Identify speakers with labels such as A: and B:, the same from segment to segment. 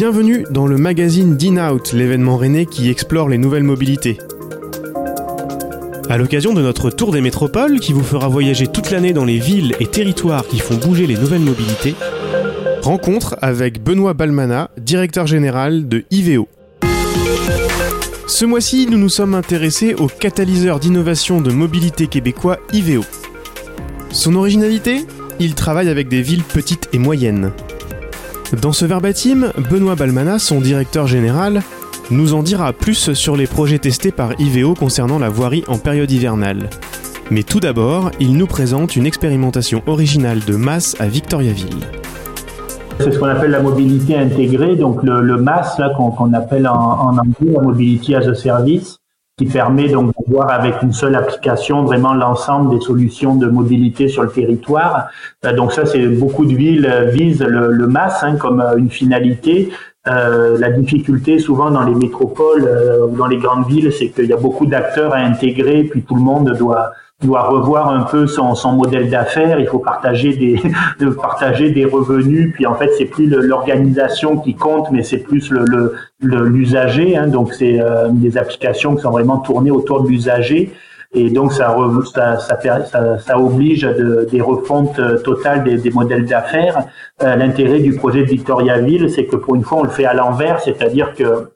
A: Bienvenue dans le magazine d'In-Out, l'événement rennais qui explore les nouvelles mobilités. À l'occasion de notre tour des métropoles qui vous fera voyager toute l'année dans les villes et territoires qui font bouger les nouvelles mobilités, rencontre avec Benoît Balmana, directeur général de IVEO. Ce mois-ci, nous nous sommes intéressés au catalyseur d'innovation de mobilité québécois IVEO. Son originalité? Il travaille avec des villes petites et moyennes. Dans ce verbatim, Benoît Balmana, son directeur général, nous en dira plus sur les projets testés par IVEO concernant la voirie en période hivernale. Mais tout d'abord, il nous présente une expérimentation originale de masse à Victoriaville.
B: C'est ce qu'on appelle la mobilité intégrée, donc le, le qu'on appelle en, anglais la Mobility as a Service, qui permet donc de voir avec une seule application vraiment l'ensemble des solutions de mobilité sur le territoire. Euh, donc ça, c'est beaucoup de villes visent le, le hein, comme euh, une finalité. Euh, la difficulté souvent dans les métropoles euh, ou dans les grandes villes, c'est qu'il y a beaucoup d'acteurs à intégrer, puis tout le monde doit doit revoir un peu son, son modèle d'affaires. Il faut partager des de partager des revenus. Puis en fait, c'est plus l'organisation qui compte, mais c'est plus le l'usager. hein. Donc c'est euh, des applications qui sont vraiment tournées autour de l'usager. Et donc ça, ça, ça, ça, oblige de, des refontes totales des, des modèles d'affaires. Euh, L'intérêt du projet de Victoriaville, c'est que pour une fois, on le fait à l'envers, c'est-à-dire que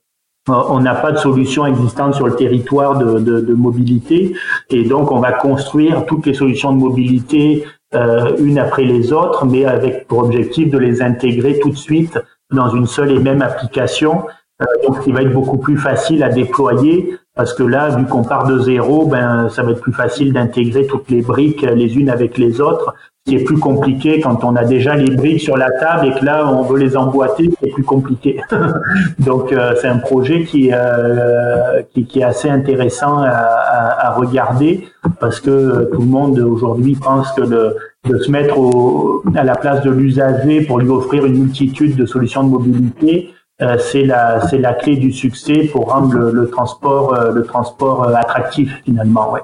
B: on n'a pas de solution existante sur le territoire de, mobilité. Et donc on va construire toutes les solutions de mobilité euh, une après les autres, mais avec pour objectif de les intégrer tout de suite dans une seule et même application, euh, donc qui va être beaucoup plus facile à déployer parce que là, vu qu'on part de zéro, ben ça va être plus facile d'intégrer toutes les briques les unes avec les autres qui est plus compliqué quand on a déjà les briques sur la table et que là on veut les emboîter, c'est plus compliqué. Donc euh, c'est un projet qui, euh, qui, qui est assez intéressant à, à, regarder parce que tout le monde aujourd'hui pense que de, se mettre au, à la place de l'usager pour lui offrir une multitude de solutions de mobilité, c'est la c'est la clé du succès pour rendre le, transport euh, euh, attractif finalement.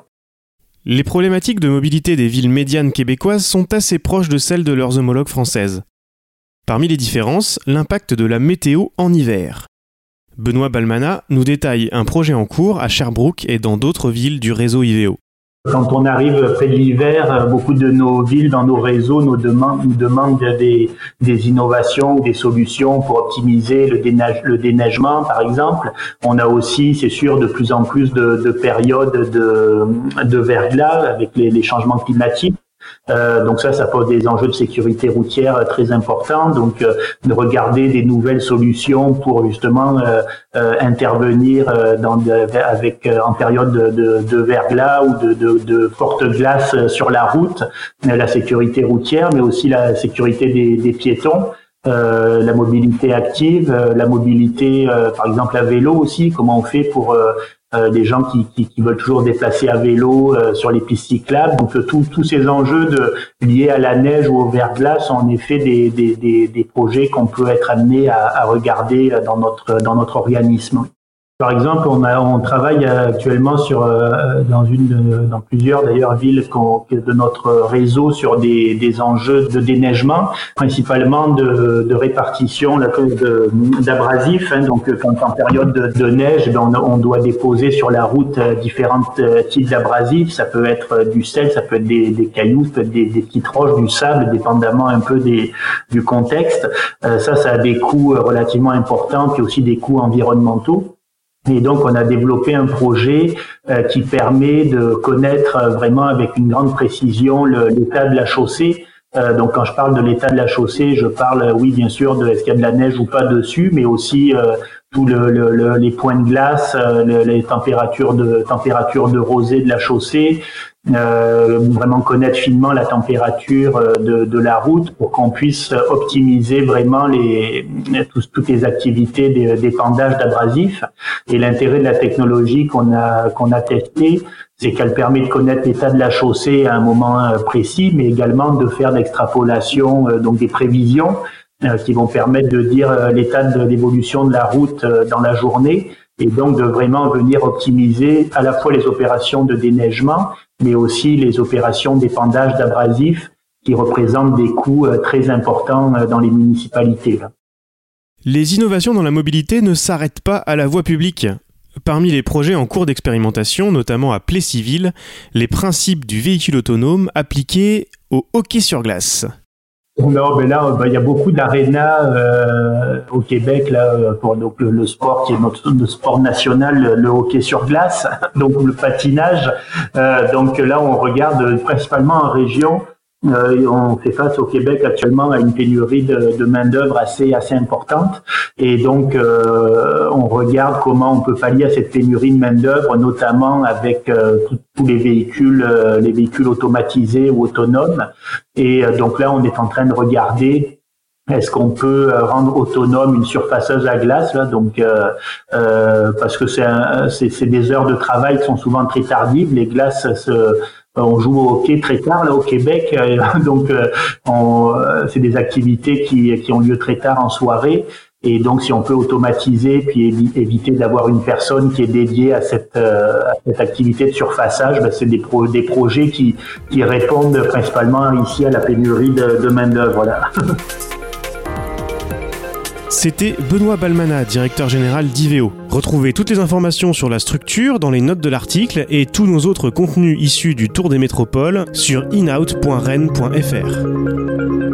A: Les problématiques de mobilité des villes médianes québécoises sont assez proches de celles de leurs homologues françaises. Parmi les différences, l'impact de la météo en hiver. Benoît Balmana nous détaille un projet en cours à Sherbrooke et dans d'autres villes du réseau IVEO.
B: Quand on arrive près de l'hiver, beaucoup de nos villes, dans nos réseaux, nous demandent, des, innovations ou des solutions pour optimiser le, déneige, le déneigement, par exemple. On a aussi, c'est sûr, de plus en plus de, de périodes de, de verglas avec les changements climatiques. Euh, donc ça, ça pose des enjeux de sécurité routière très importants. Donc euh, de regarder des nouvelles solutions pour justement euh, euh intervenir euh, dans avec en période de, de, de verglas ou de, de, de forte glace sur la route, la sécurité routière, mais aussi la sécurité des, des piétons. Euh, la mobilité active, euh, la mobilité, euh, par exemple à vélo aussi, comment on fait pour des gens qui, qui, qui, veulent toujours déplacer à vélo sur les pistes cyclables. Donc tous ces enjeux de, liés à la neige ou au verglas sont en effet des, des, des, des projets qu'on peut être amené à, à, regarder dans notre, dans notre organisme. Par exemple, on, a, on travaille actuellement sur euh, dans une dans plusieurs d'ailleurs villes de notre réseau sur des, des enjeux de déneigement, principalement de, de répartition d'abrasifs. Hein, donc, quand en période de, neige, ben, on, on, doit déposer sur la route euh, différents euh, types d'abrasifs. Ça peut être du sel, ça peut être des, des cailloux, ça peut être des, des, petites roches, du sable, dépendamment un peu des, du contexte. Euh, ça, ça a des coûts relativement importants, puis aussi des coûts environnementaux. Et donc, on a développé un projet euh, qui permet de connaître euh, vraiment avec une grande précision l'état de la chaussée. Euh, donc, quand je parle de l'état de la chaussée, je parle, oui, bien sûr, de est-ce qu'il y a de la neige ou pas dessus, mais aussi euh, tous le, le, les points de glace, euh, les températures de température de rosée de la chaussée, euh, vraiment connaître finement la température euh, de, de la route pour qu'on puisse optimiser vraiment les, toutes les activités d'épandage d'abrasifs. Et l'intérêt de la technologie qu'on a, qu'on a testée, c'est qu'elle permet de connaître l'état de la chaussée à un moment euh, précis, mais également de faire l'extrapolation, donc des prévisions qui vont permettre de dire l'état de l'évolution de la route dans la journée et donc de vraiment venir optimiser à la fois les opérations de déneigement, mais aussi les opérations d'épandage d'abrasifs qui représentent des coûts euh, très importants euh, dans les municipalités.
A: Les innovations dans la mobilité ne s'arrêtent pas à la voie publique. Parmi les projets en cours d'expérimentation, notamment à Plessisville, les principes du véhicule autonome appliqués au hockey sur glace.
B: Mais là, bah, il y a beaucoup d'arénas euh, au Québec là pour donc, le, sport qui est notre, sport national, le, hockey sur glace, donc le patinage. Euh, donc là, on regarde principalement en région euh, on fait face au Québec actuellement à une pénurie de, main d'œuvre assez importante, et donc euh, on regarde comment on peut pallier à cette pénurie de main d'œuvre, notamment avec euh, tous les véhicules, les véhicules automatisés ou autonomes. Et donc là, on est en train de regarder est-ce qu'on peut rendre autonome une surfaceuse à glace donc euh, parce que c'est des heures de travail qui sont souvent très tardives. Les glaces se, euh, on joue au hockey très tard là au Québec, euh, donc euh, c'est des activités qui ont lieu très tard en soirée. Et donc, si on peut automatiser puis éviter d'avoir une personne qui est dédiée à cette, cette activité de surfaçage, ben c'est des, projets qui, répondent principalement ici à la pénurie de, de main d'œuvre. Voilà.
A: C'était Benoît Balmana, directeur général d'Iveo. Retrouvez toutes les informations sur la structure dans les notes de l'article et tous nos autres contenus issus du Tour des métropoles sur inout.rennes.fr.